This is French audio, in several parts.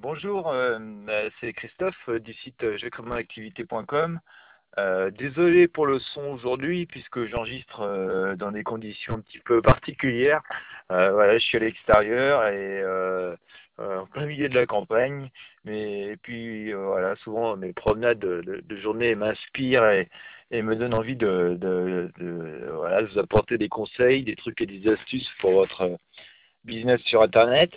Bonjour, euh, euh, c'est Christophe euh, du site jeuxcommunactivité.com. Euh, désolé pour le son aujourd'hui puisque j'enregistre dans des conditions un petit peu particulières. voilà, je suis à l'extérieur et en plein milieu de la campagne. Mais et puis voilà, souvent mes promenades de, journée m'inspirent et, me donnent envie de, vous apporter des conseils, des trucs et des astuces pour votre business sur Internet.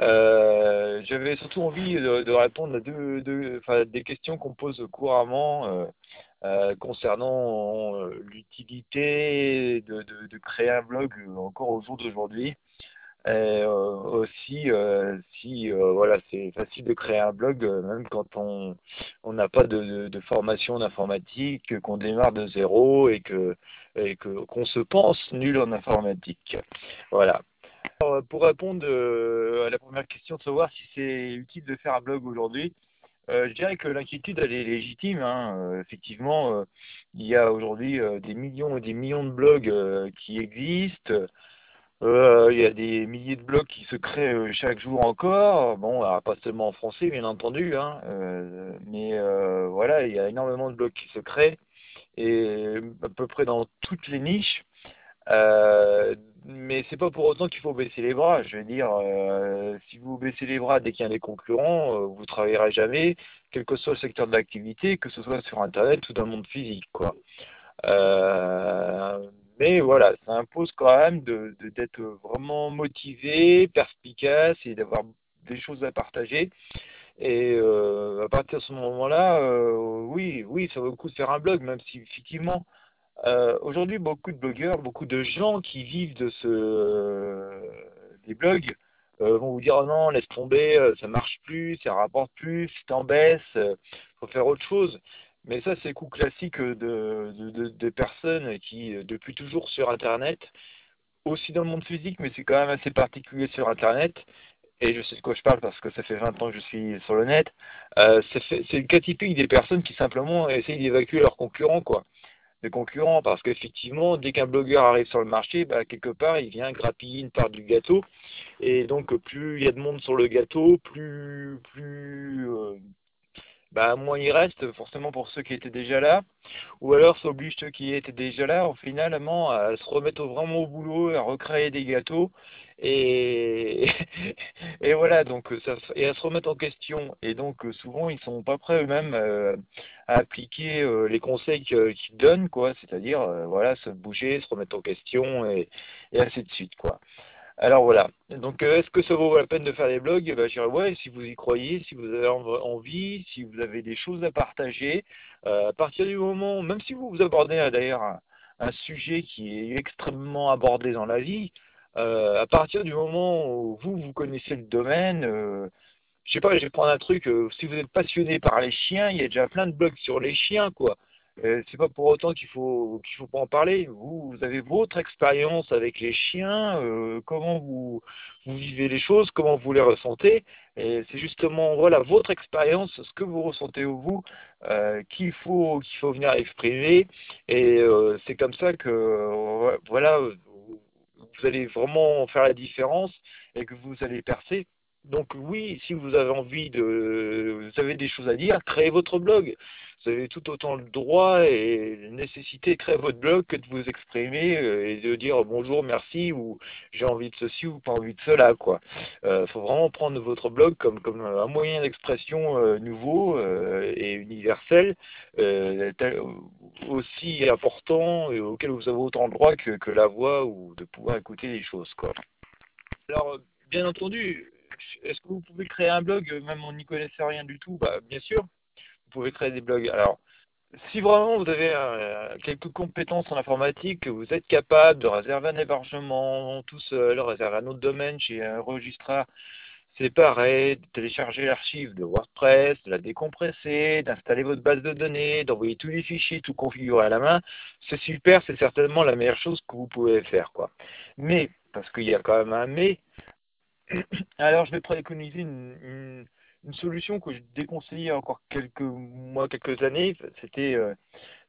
Euh, J'avais surtout envie de, de, répondre à deux, deux des questions qu'on pose couramment euh, euh, concernant euh, l'utilité de, de, de, créer un blog encore au jour d'aujourd'hui. Euh, aussi, si voilà, c'est facile de créer un blog, même quand on n'a pas de, de, formation en informatique, qu'on démarre de zéro et que et que qu'on se pense nul en informatique. Voilà. Pour répondre euh, à la première question de savoir si c'est utile de faire un blog aujourd'hui, euh, je dirais que l'inquiétude elle est légitime. Hein. Euh, effectivement, il y a aujourd'hui des millions et des millions de blogs qui existent. il y a des milliers de blogs qui se créent chaque jour encore. Bon, alors, pas seulement en français, bien entendu, hein, mais voilà, il y a énormément de blogs qui se créent et à peu près dans toutes les niches. Mais c'est pas pour autant qu'il faut baisser les bras. Je veux dire, euh, si vous baissez les bras dès qu'il y a des concurrents, euh, vous travaillerez jamais, quel que soit le secteur de l'activité, que ce soit sur Internet ou dans le monde physique. Euh, mais voilà, ça impose quand même d'être vraiment motivé, perspicace et d'avoir des choses à partager. Et euh, à partir de ce moment-là, oui, oui, ça vaut le coup de faire un blog, même si effectivement euh, Aujourd'hui, beaucoup de blogueurs, beaucoup de gens qui vivent de ce euh, des blogs euh, vont vous dire oh non, laisse tomber, ça marche plus, ça rapporte plus, c'est en baisse, faut faire autre chose. Mais ça, c'est le coup classique de, de, personnes qui, depuis toujours sur Internet, aussi dans le monde physique, mais c'est quand même assez particulier sur Internet, et je sais de quoi je parle parce que ça fait 20 ans que je suis sur le net, c'est le cas typique des personnes qui simplement essayent d'évacuer leurs concurrents, quoi concurrents, parce qu'effectivement, dès qu'un blogueur arrive sur le marché, bah, quelque part, il vient grappiller une part du gâteau, et donc plus il y a de monde sur le gâteau, plus, plus euh, bah, moins il reste, forcément pour ceux qui étaient déjà là, ou alors ça oblige ceux qui étaient déjà là, au finalement, à se remettre vraiment au boulot, à recréer des gâteaux, et, et voilà, donc ça, et à se remettre en question. Et donc souvent ils sont pas prêts eux-mêmes euh, à appliquer euh, les conseils qu'ils donnent, quoi. C'est-à-dire euh, voilà, se bouger, se remettre en question et, et ainsi de suite, quoi. Alors voilà. Donc euh, est-ce que ça vaut la peine de faire des blogs? Bah, Je dirais ouais, si vous y croyez, si vous avez envie, si vous avez des choses à partager. Euh, à partir du moment, même si vous vous abordez d'ailleurs un, un, sujet qui est extrêmement abordé dans la vie, euh, à partir du moment où vous, vous connaissez le domaine, euh, je sais pas, je vais prendre un truc, euh, si vous êtes passionné par les chiens, il y a déjà plein de blogs sur les chiens, quoi. Euh, c'est pas pour autant qu'il faut qu'il faut pas en parler. Vous, vous avez votre expérience avec les chiens, comment vous vous vivez les choses, comment vous les ressentez. Et c'est justement voilà votre expérience, ce que vous ressentez vous, euh, qu'il faut qu'il faut venir exprimer. Et c'est comme ça que voilà vous allez vraiment faire la différence et que vous allez percer. Donc oui, si vous avez envie de, vous avez des choses à dire, créez votre blog. Vous avez tout autant le droit et la nécessité de créer votre blog que de vous exprimer euh, et de dire bonjour, merci ou j'ai envie de ceci ou pas envie de cela, quoi. Euh, faut vraiment prendre votre blog comme comme un moyen d'expression euh, nouveau euh, et universel, euh, aussi important et auquel vous avez autant de droit que, que la voix ou de pouvoir écouter les choses, quoi. Alors, bien entendu, est-ce que vous pouvez créer un blog, même on n'y connaissait rien du tout? Bah, Bien sûr, vous pouvez créer des blogs. Alors, si vraiment vous avez euh, quelques compétences en informatique, que vous êtes capable de réserver un hébergement tout seul, réserver un autre domaine chez un registraire séparé, de télécharger l'archive de WordPress, de la décompresser, d'installer votre base de données, d'envoyer tous les fichiers, tout configurer à la main, c'est super, c'est certainement la meilleure chose que vous pouvez faire. Mais, parce qu'il y a quand même un mais, alors, je vais préconiser une, solution que je déconseillais encore quelques mois, quelques années. C'était, euh,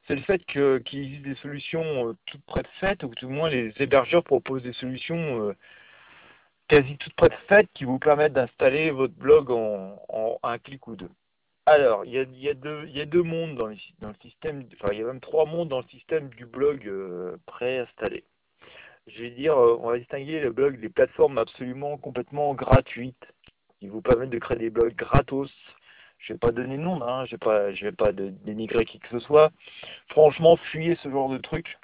c'est le fait qu'il existe des solutions euh, toutes prêtes faites, ou tout au moins les hébergeurs proposent des solutions euh, quasi toutes faites qui vous permettent d'installer votre blog en, un clic ou deux. Alors, il y a, deux, mondes dans le, dans le système, enfin il y a même trois mondes dans le système du blog préinstallé. Je vais dire, euh, on va distinguer le blog des plateformes absolument complètement gratuites qui vous permettent de créer des blogs gratos. Je vais pas donner de nom, hein, je vais pas, je vais pas dénigrer qui que ce soit. Franchement, fuyez ce genre de truc.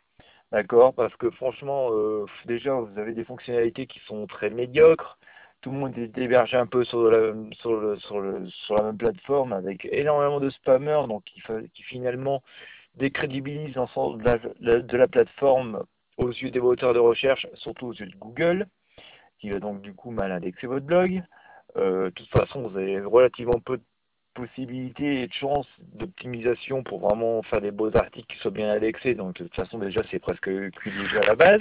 D'accord Parce que franchement, euh, déjà, vous avez des fonctionnalités qui sont très médiocres. Tout le monde est hébergé un peu sur la, même plateforme avec énormément de spammers, donc qui, finalement décrédibilisent l'ensemble de la plateforme aux yeux des moteurs de recherche, surtout aux yeux de Google, qui va donc du coup mal indexer votre blog. Euh, de toute façon, vous avez relativement peu de possibilités et de chances d'optimisation pour vraiment faire des beaux articles qui soient bien indexés. Donc de toute façon déjà c'est presque cuit à la base.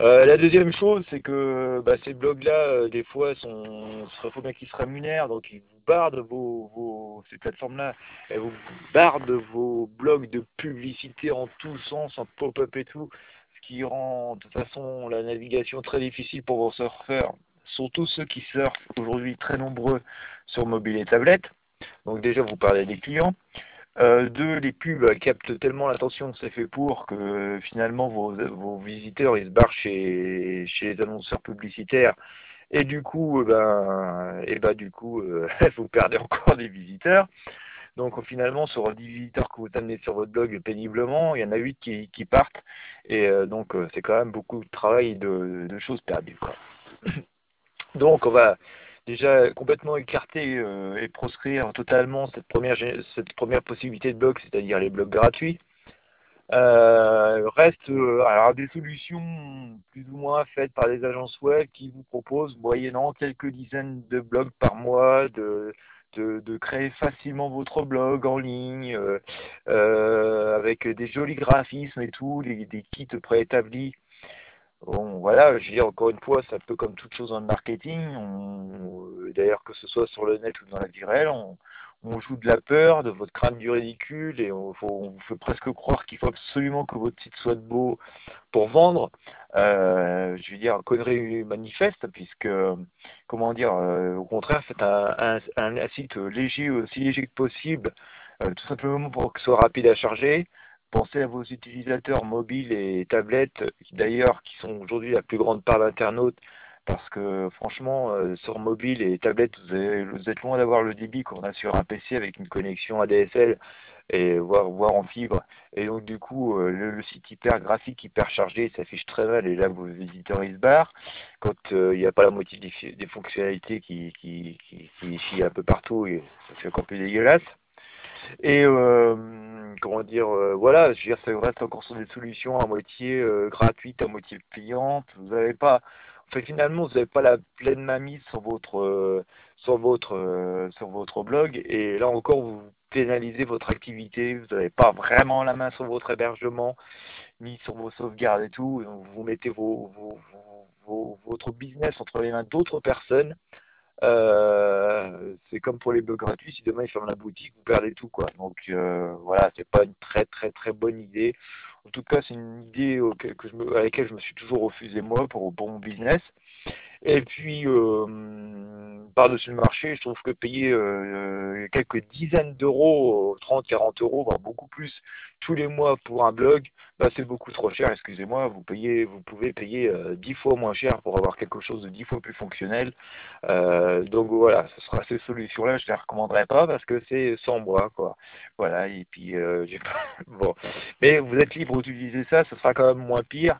Euh, la deuxième chose, c'est que bah, ces blogs-là, euh, des fois, sont, il faut bien qu'ils se rémunèrent, donc ils vous bardent vos, vos ces plateformes-là, elles vous bardent vos blogs de publicité en tous sens, en pop-up et tout, ce qui rend de toute façon la navigation très difficile pour vos surfeurs, surtout ceux qui surfent aujourd'hui très nombreux sur mobile et tablette. Donc déjà, vous parlez des clients. Euh, deux, les pubs captent tellement l'attention que c'est fait pour que finalement vos, vos, visiteurs ils se barrent chez, chez les annonceurs publicitaires et du coup, eh ben, et ben du coup, euh, vous perdez encore des visiteurs. Donc finalement, sur les 10 visiteurs que vous amenez sur votre blog péniblement, il y en a 8 qui, qui partent. Et euh, donc c'est quand même beaucoup de travail de, de choses perdues. Donc on va déjà complètement écarter euh, et proscrire totalement cette première, cette première possibilité de blog, c'est-à-dire les blogs gratuits. Euh, reste euh, alors des solutions plus ou moins faites par des agences web qui vous proposent, moyennant quelques dizaines de blogs par mois, de, créer facilement votre blog en ligne euh, avec des jolis graphismes et tout, des kits préétablis Bon, voilà, je dis encore une fois, c'est un peu comme toute chose dans le marketing. D'ailleurs, que ce soit sur le net ou dans la vie réelle, on, joue de la peur, de votre crâne du ridicule, et on, vous fait presque croire qu'il faut absolument que votre site soit beau pour vendre. Euh, je veux dire, connerie manifeste, puisque, comment dire, euh, au contraire, un, un, site léger, aussi léger que possible, euh, tout simplement pour que ce soit rapide à charger. Pensez à vos utilisateurs mobiles et tablettes, d'ailleurs, qui sont aujourd'hui la plus grande part d'internautes, parce que franchement, euh, sur mobile et tablette, vous, êtes loin d'avoir le débit qu'on a sur un PC avec une connexion ADSL et voire, en fibre. Et donc du coup, euh, le, site hyper graphique, hyper chargé, s'affiche très mal et là vos visiteurs ils se barrent. Quand euh, il n'y a pas la moitié des, fonctionnalités qui, qui, un peu partout, ça fait encore plus dégueulasse. Et euh, comment dire, euh, voilà, je veux dire, ça reste encore sur des solutions à moitié euh, gratuites, à moitié payantes. Vous n'avez pas, enfin finalement, vous n'avez pas la pleine mainmise sur votre, euh, sur votre, euh, sur votre blog. Et là encore, vous pénalisez votre activité. Vous n'avez pas vraiment la main sur votre hébergement, ni sur vos sauvegardes et tout. vous mettez vos, vos, vos, votre business entre les mains d'autres personnes. Euh, c'est comme pour les blogs gratuits, si demain ils ferment la boutique, vous perdez tout quoi. Donc euh, voilà, c'est pas une très très très bonne idée. En tout cas, c'est une idée à laquelle je me suis toujours refusé moi pour, pour mon business. Et puis, euh, par-dessus le marché, je trouve que payer euh, quelques dizaines d'euros, 30, 40 euros, voire beaucoup plus, tous les mois pour un blog, bah, c'est beaucoup trop cher, excusez-moi, vous vous pouvez payer euh, 10 fois moins cher pour avoir quelque chose de 10 fois plus fonctionnel. Euh, donc voilà, ce sera ces solutions-là, je ne les recommanderais pas parce que c'est sans moi, quoi. Voilà, et puis, euh, bon. Mais vous êtes libre d'utiliser ça, ce sera quand même moins pire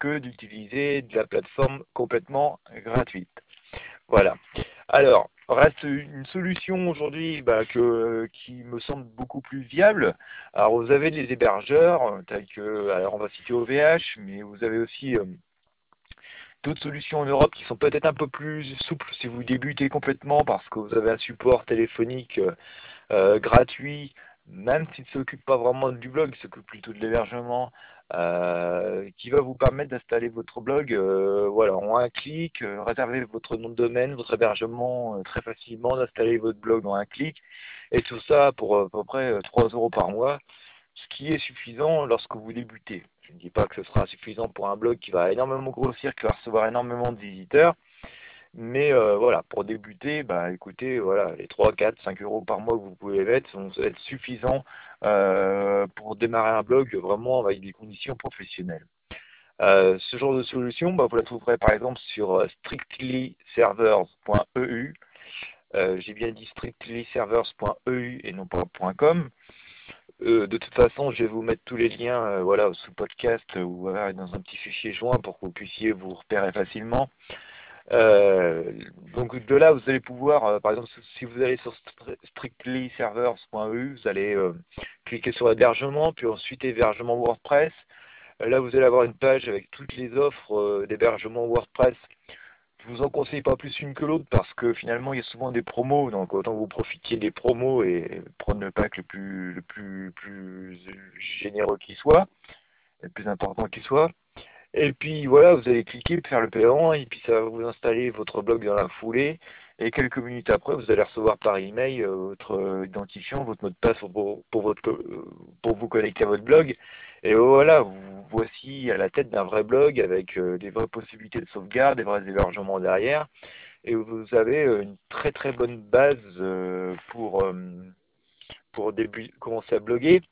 que d'utiliser de la plateforme complètement gratuite. Voilà. Alors, reste une solution aujourd'hui bah, qui me semble beaucoup plus viable. Alors, vous avez des hébergeurs, tels que, alors on va citer OVH, mais vous avez aussi euh, d'autres solutions en Europe qui sont peut-être un peu plus souples si vous débutez complètement parce que vous avez un support téléphonique euh, euh gratuit, même s'il ne s'occupe pas vraiment du blog, il s'occupe plutôt de l'hébergement, euh, qui va vous permettre d'installer votre blog euh, voilà, en un clic, euh, réserver votre nom de domaine, votre hébergement très facilement, d'installer votre blog en un clic, et tout ça pour à peu près 3 euros par mois, ce qui est suffisant lorsque vous débutez. Je ne dis pas que ce sera suffisant pour un blog qui va énormément grossir, qui va recevoir énormément de visiteurs, Mais euh, voilà, pour débuter, bah écoutez, voilà, les 3, 4, 5 euros par mois que vous pouvez mettre vont être suffisants euh, pour démarrer un blog vraiment avec des conditions professionnelles. Euh, ce genre de solution, bah, vous la trouverez par exemple sur strictlyservers.eu. J'ai bien dit strictlyservers.eu et non pas .com. de toute façon, je vais vous mettre tous les liens voilà, sous podcast ou dans un petit fichier joint pour que vous puissiez vous repérer facilement. Euh, donc de là, vous allez pouvoir, euh, par exemple, si vous allez sur strictlyservers.eu, vous allez euh, cliquer sur hébergement, puis ensuite hébergement WordPress. là, vous allez avoir une page avec toutes les offres d'hébergement WordPress. Je vous en conseille pas plus une que l'autre parce que finalement, il y a souvent des promos, donc autant vous profitiez des promos et prendre le pack le plus, plus généreux qui soit, le plus important qui soit. Et puis voilà, vous allez cliquer, faire le paiement, et puis ça va vous installer votre blog dans la foulée. Et quelques minutes après, vous allez recevoir par email euh, votre euh, identifiant, votre mot de passe pour, euh, pour vous connecter à votre blog. Et voilà, vous voici à la tête d'un vrai blog avec des vraies possibilités de sauvegarde, des vrais hébergements derrière. Et vous avez une très très bonne base pour, pour commencer à bloguer.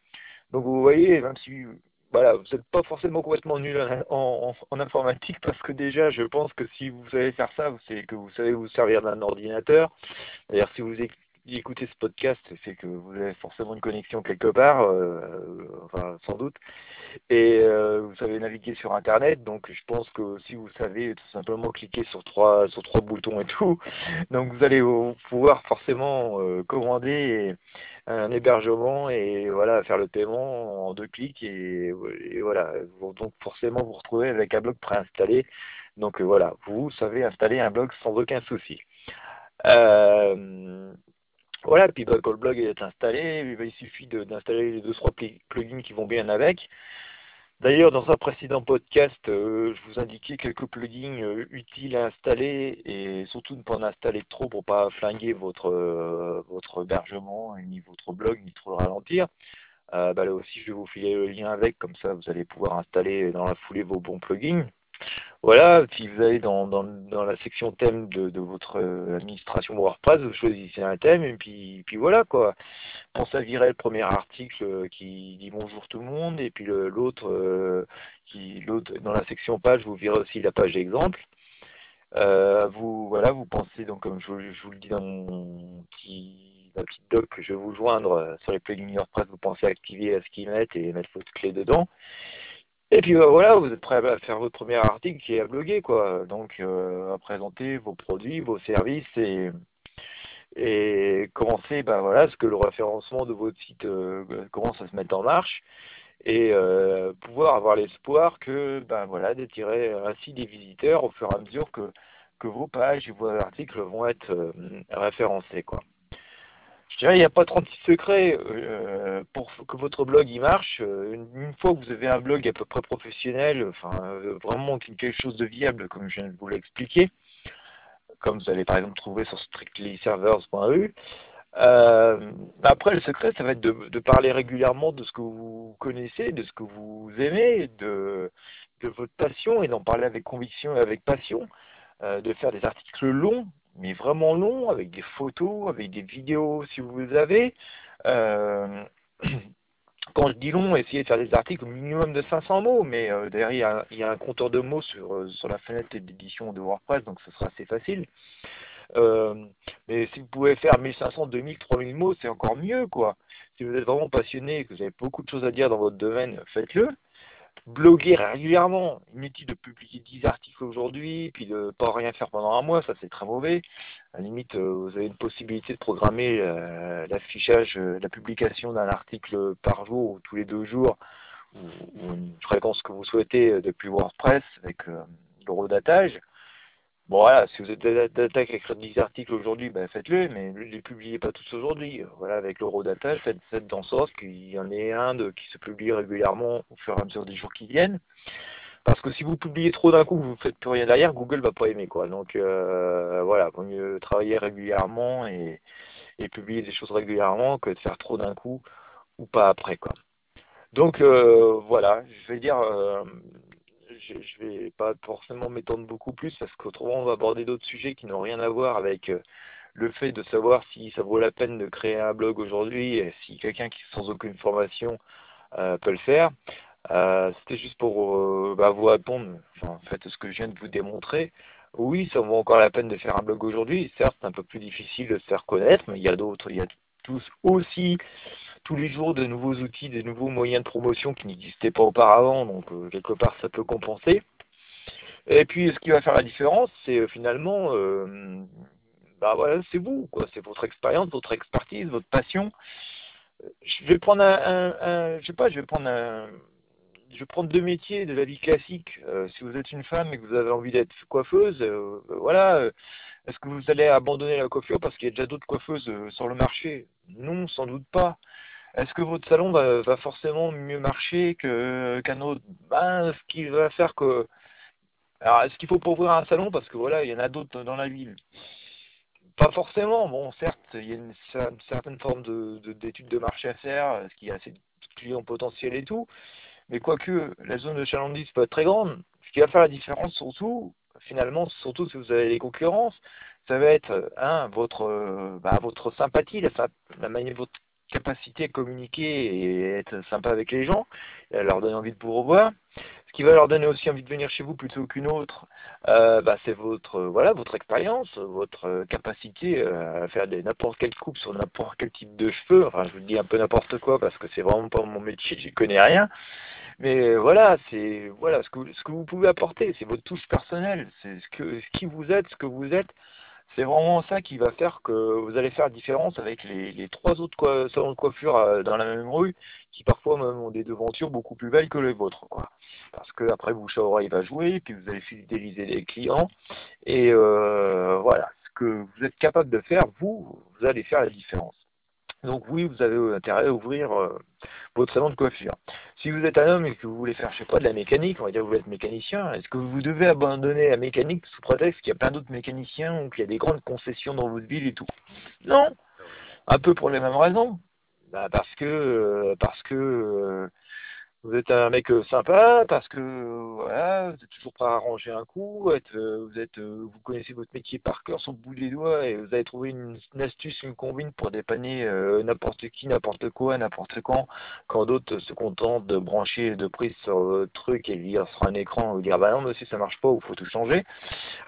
Donc vous voyez, même si voilà, vous n'êtes pas forcément complètement nul en, informatique parce que déjà, je pense que si vous savez faire ça, c'est que vous savez vous servir d'un ordinateur. D'ailleurs, si vous écoutez ce podcast, c'est que vous avez forcément une connexion quelque part, euh, enfin sans doute, et euh, vous savez naviguer sur Internet. Donc, je pense que si vous savez tout simplement cliquer sur trois sur trois boutons et tout, donc vous allez pouvoir forcément euh, commander un hébergement et voilà faire le paiement en deux clics et, voilà. Donc forcément vous retrouvez avec un blog préinstallé. Donc voilà vous savez installer un blog sans aucun souci. Euh, voilà puis bah, le blog est installé il suffit d'installer les deux trois plugins qui vont bien avec D'ailleurs, dans un précédent podcast, euh, je vous indiquais quelques plugins euh, utiles à installer et surtout ne pas en installer trop pour pas flinguer votre euh, votre hébergement ni votre blog ni trop le ralentir. bah là aussi, je vais vous filer le lien avec, comme ça vous allez pouvoir installer dans la foulée vos bons plugins. Voilà, si vous allez dans, dans, la section thème de, votre euh, administration WordPress, vous choisissez un thème et puis, puis voilà quoi. Pensez à virer le premier article euh, qui dit bonjour tout le monde et puis l'autre euh, qui dans la section page vous virez aussi la page d'exemple. vous voilà, vous pensez donc comme je, je, vous le dis dans mon petit doc que je vais vous joindre sur les plugins WordPress, vous pensez activer la schemate et mettre votre clé dedans. Et puis euh, voilà, vous êtes prêt à faire votre premier article qui est à bloguer, quoi. Donc euh, à présenter vos produits, vos services et, et commencer, ben voilà, ce que le référencement de votre site euh, commence à se mettre en marche et pouvoir avoir l'espoir que ben voilà d'attirer ainsi des visiteurs au fur et à mesure que, que vos pages et vos articles vont être référencés, quoi. Je dirais, il n'y a pas 36 secrets euh, pour que votre blog y marche. Euh, une, fois que vous avez un blog à peu près professionnel, enfin euh, vraiment quelque chose de viable, comme je viens de vous l'expliquer, comme vous allez par exemple trouver sur strictlyservers.eu. après, le secret, ça va être de, parler régulièrement de ce que vous connaissez, de ce que vous aimez, de, de votre passion, et d'en parler avec conviction et avec passion, de faire des articles longs, mais vraiment long, avec des photos, avec des vidéos si vous avez. Euh, quand je dis long, essayez de faire des articles au minimum de 500 mots, mais euh, derrière, il y, a, un compteur de mots sur, euh, sur la fenêtre d'édition de WordPress, donc ce sera assez facile. mais si vous pouvez faire 1500, 2000, 3000 mots, c'est encore mieux, quoi. Si vous êtes vraiment passionné et que vous avez beaucoup de choses à dire dans votre domaine, faites-le bloguer régulièrement. Inutile de publier 10 articles aujourd'hui, puis de pas rien faire pendant un mois, ça c'est très mauvais. À la limite, euh, vous avez une possibilité de programmer euh, l'affichage, euh, la publication d'un article par jour ou tous les deux jours, ou, une fréquence que vous souhaitez depuis WordPress avec l'eurodatage. Bon voilà, si vous êtes d'attaque à écrire 10 articles aujourd'hui, ben faites-le, mais ne les publiez pas tous aujourd'hui. Voilà, avec l'eurodata, faites, faites dans sorte qu'il y en ait un de, qui se publie régulièrement au fur et à mesure des jours qui viennent. Parce que si vous publiez trop d'un coup, vous ne faites plus rien derrière, Google va pas aimer quoi. Donc euh, voilà, vaut mieux travailler régulièrement et, et, publier des choses régulièrement que de faire trop d'un coup ou pas après quoi. Donc euh, voilà, je vais dire, euh, je, je vais pas forcément m'étendre beaucoup plus parce qu'autrement on va aborder d'autres sujets qui n'ont rien à voir avec euh, le fait de savoir si ça vaut la peine de créer un blog aujourd'hui et si quelqu'un qui sans aucune formation euh, peut le faire. Euh, C'était juste pour bah, vous répondre, enfin, en fait, ce que je viens de vous démontrer. Oui, ça vaut encore la peine de faire un blog aujourd'hui. Certes, c'est un peu plus difficile de se faire connaître, mais il y a d'autres, il y a tous aussi tous les jours de nouveaux outils, de nouveaux moyens de promotion qui n'existaient pas auparavant, donc euh, quelque part ça peut compenser. Et puis ce qui va faire la différence, c'est euh, finalement, euh, bah voilà, c'est vous, quoi, c'est votre expérience, votre expertise, votre passion. Je vais prendre un, je sais pas, je vais prendre un, je vais prendre deux métiers de la vie classique. Si vous êtes une femme et que vous avez envie d'être coiffeuse, voilà, est-ce que vous allez abandonner la coiffure parce qu'il y a déjà d'autres coiffeuses sur le marché? Non, sans doute pas. Est-ce que votre salon va, forcément mieux marcher qu'un autre? Ben, ce va faire que. Alors, est-ce qu'il faut pas ouvrir un salon? Parce que voilà, il y en a d'autres dans la ville Pas forcément. Bon, certes, il y a une, certaine forme de d'étude de, marché à faire, ce qui a assez de clients potentiels et tout. Mais quoique la zone de chalandise peut être très grande, ce qui va faire la différence surtout, finalement, surtout si vous avez des concurrences, ça va être un votre bah, votre sympathie, la, la manière votre capacité à communiquer et être sympa avec les gens, leur donner envie de vous revoir. Ce qui va leur donner aussi envie de venir chez vous plutôt qu'une autre, euh, bah, c'est votre voilà votre expérience, votre capacité à faire n'importe quelle coupe sur n'importe quel type de cheveux. Enfin, je vous dis un peu n'importe quoi parce que c'est vraiment pas mon métier, j'y connais rien. Mais voilà, c'est voilà ce que ce que vous pouvez apporter, c'est votre touche personnelle, c'est ce que ce qui vous êtes, ce que vous êtes c'est vraiment ça qui va faire que vous allez faire la différence avec les, trois autres salons de coiffure euh, dans la même rue, qui parfois même ont des devantures beaucoup plus belles que les vôtres. Parce que après bouche à va jouer, puis vous allez fidéliser les clients, et euh, voilà, ce que vous êtes capable de faire, vous, vous allez faire la différence. Donc oui, vous avez intérêt à ouvrir euh, votre salon de coiffure. Si vous êtes un homme et que vous voulez faire, je sais pas, de la mécanique, on va dire que vous êtes mécanicien, est-ce que vous devez abandonner la mécanique sous prétexte qu'il y a plein d'autres mécaniciens ou qu'il y a des grandes concessions dans votre ville et tout? Non Un peu pour les mêmes raisons. Bah parce que euh, parce que euh, vous êtes un mec sympa parce que voilà, vous êtes toujours prêt à arranger un coup, euh, vous euh, vous connaissez votre métier par cœur sur le bout des doigts et vous avez trouvé une, astuce, une combine pour dépanner euh, n'importe qui, n'importe quoi, n'importe quand, quand d'autres se contentent de brancher de prise sur le truc et lire sur un écran ou dire bah non monsieur ça marche pas ou faut tout changer.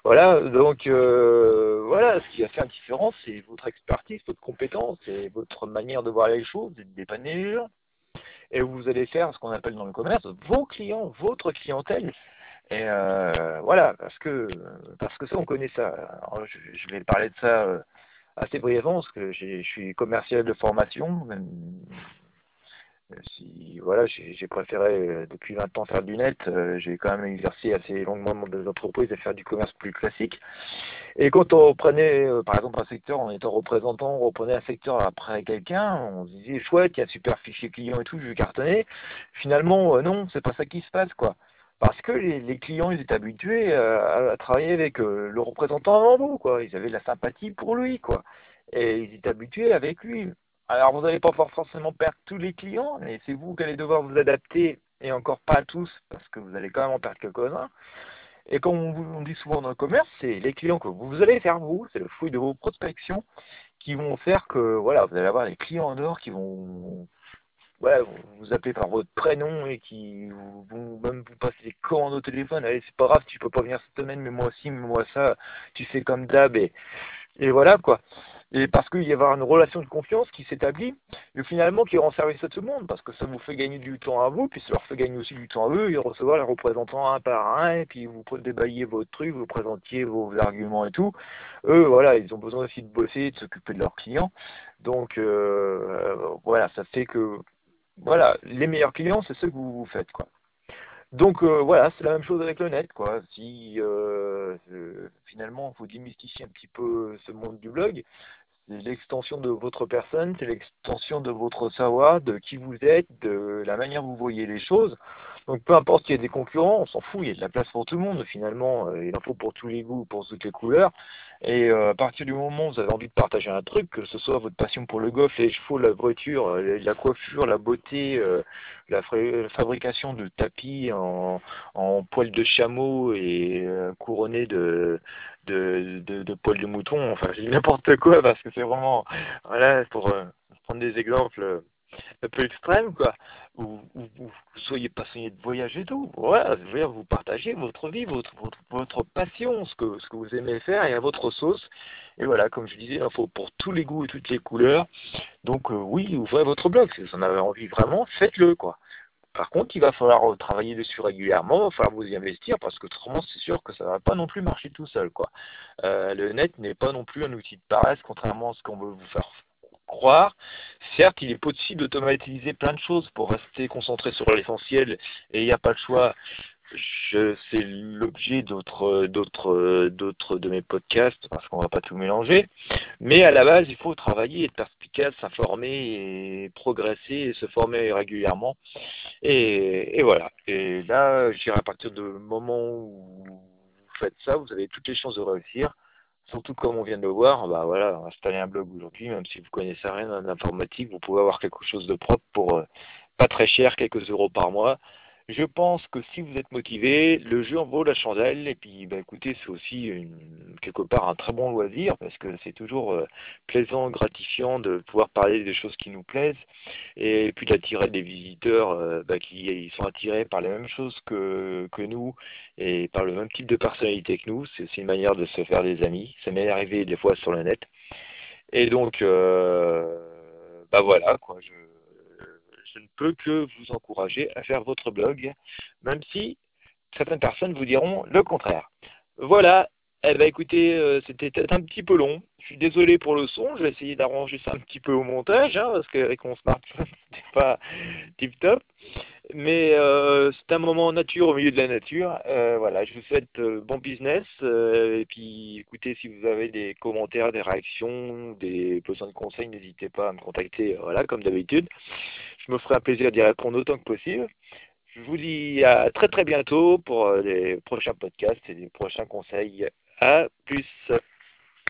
Voilà, donc euh, voilà, ce qui va faire la différence, c'est votre expertise, votre compétence et votre manière de voir les choses de dépanner les gens et vous allez faire ce qu'on appelle dans le commerce vos clients, votre clientèle. Et euh, voilà, parce que parce que ça, on connaît ça. Je, je, vais parler de ça euh, assez brièvement, parce que je suis commercial de formation. Même, si voilà, j'ai préféré euh, depuis 20 ans faire du net, euh, j'ai quand même exercé assez longuement dans des entreprises et faire du commerce plus classique. Et quand on prenait, euh, par exemple, un secteur, en étant représentant, on reprenait un secteur après quelqu'un, on se disait chouette, il y a super fichier client et tout, je vais cartonner. Finalement, euh, non, c'est pas ça qui se passe, quoi. Parce que les, clients, ils étaient habitués à, à travailler avec euh, le représentant avant vous, quoi. Ils avaient de la sympathie pour lui, quoi. Et ils étaient habitués avec lui. Alors, vous n'allez pas forcément perdre tous les clients, mais c'est vous qui allez devoir vous adapter, et encore pas tous, parce que vous allez quand même en perdre quelques-uns. Et comme on, dit souvent dans le commerce, c'est les clients que vous allez faire vous, c'est le fruit de vos prospections qui vont faire que voilà, vous allez avoir des clients en dehors qui vont vous appeler par votre prénom et qui vont même vous passer des commandes au téléphone. Allez, c'est pas grave, tu peux pas venir cette semaine, mais moi aussi, mais moi ça, tu fais comme d'hab et, et voilà quoi et parce qu'il y avoir une relation de confiance qui s'établit, et finalement qui rend service à tout le monde, parce que ça vous fait gagner du temps à vous, puis ça leur fait gagner aussi du temps à eux, et recevoir les représentants un par un, et puis vous débaillez votre truc, vous présentiez vos arguments et tout. Eux, voilà, ils ont besoin aussi de bosser, de s'occuper de leurs clients. Donc euh, voilà, ça fait que voilà, les meilleurs clients, c'est ceux que vous vous faites, quoi. Donc euh, voilà, c'est la même chose avec le net, quoi. Si euh, euh, finalement vous démystifiez un petit peu ce monde du blog, c'est l'extension de votre personne, c'est l'extension de votre savoir, de qui vous êtes, de la manière dont vous voyez les choses. Donc peu importe qu'il y ait des concurrents, on s'en fout, il y a de la place pour tout le monde finalement, euh, il en faut pour tous les goûts, pour toutes les couleurs. Et euh, à partir du moment où vous avez envie de partager un truc, que ce soit votre passion pour le golf, les chevaux, la voiture, euh, la coiffure, la beauté, la, fabrication de tapis en, poils de chameau et couronnés de, de, poils de mouton, enfin n'importe quoi parce que c'est vraiment, voilà, pour prendre des exemples un peu extrême, quoi. Ou, vous soyez passionné de voyage et tout. Voilà, vous partagez votre vie, votre, votre, passion, ce que, ce que vous aimez faire et à votre sauce. Et voilà, comme je disais, il faut pour tous les goûts et toutes les couleurs. Donc euh, oui, ouvrez votre blog. Si vous en avez envie vraiment, faites-le, quoi. Par contre, il va falloir travailler dessus régulièrement, il va falloir vous y investir parce que autrement, c'est sûr que ça va pas non plus marcher tout seul, quoi. Euh, le net n'est pas non plus un outil de paresse, contrairement à ce qu'on veut vous faire croire. Certes, il est possible d'automatiser plein de choses pour rester concentré sur l'essentiel et il n'y a pas le choix. C'est l'objet d'autres, d'autres, d'autres de mes podcasts parce qu'on va pas tout mélanger. Mais à la base, il faut travailler, être perspicace, s'informer et progresser et se former régulièrement. Et, et voilà. Et là, je dirais à partir du moment où vous faites ça, vous avez toutes les chances de réussir surtout comme on vient de le voir, bah voilà, installer un blog aujourd'hui, même si vous connaissez rien en informatique, vous pouvez avoir quelque chose de propre pour euh, pas très cher, quelques euros par mois. Je pense que si vous êtes motivé, le jeu en vaut la chandelle. Et puis, bah, écoutez, c'est aussi quelque part un très bon loisir parce que c'est toujours euh, plaisant, gratifiant de pouvoir parler des choses qui nous plaisent et puis d'attirer des visiteurs euh, bah, qui sont attirés par les mêmes choses que, nous et par le même type de personnalité que nous. C'est aussi une manière de se faire des amis. Ça m'est arrivé des fois sur le net. Et donc, euh, bah voilà, quoi. Je ne peux que vous encourager à faire votre blog, même si certaines personnes vous diront le contraire. Voilà, eh ben écoutez, euh, c'était peut-être un petit peu long. Je suis désolé pour le son, je vais essayer d'arranger ça un petit peu au montage, hein, parce qu'avec mon smartphone, c'était pas tip top. Mais euh, c'est un moment nature au milieu de la nature. Euh, voilà, je vous souhaite bon business. et puis écoutez, si vous avez des commentaires, des réactions, des besoins de conseils, n'hésitez pas à me contacter, voilà, comme d'habitude. Je me ferai un plaisir d'y répondre autant que possible. Je vous dis à très très bientôt pour les prochains podcasts et les prochains conseils. À plus.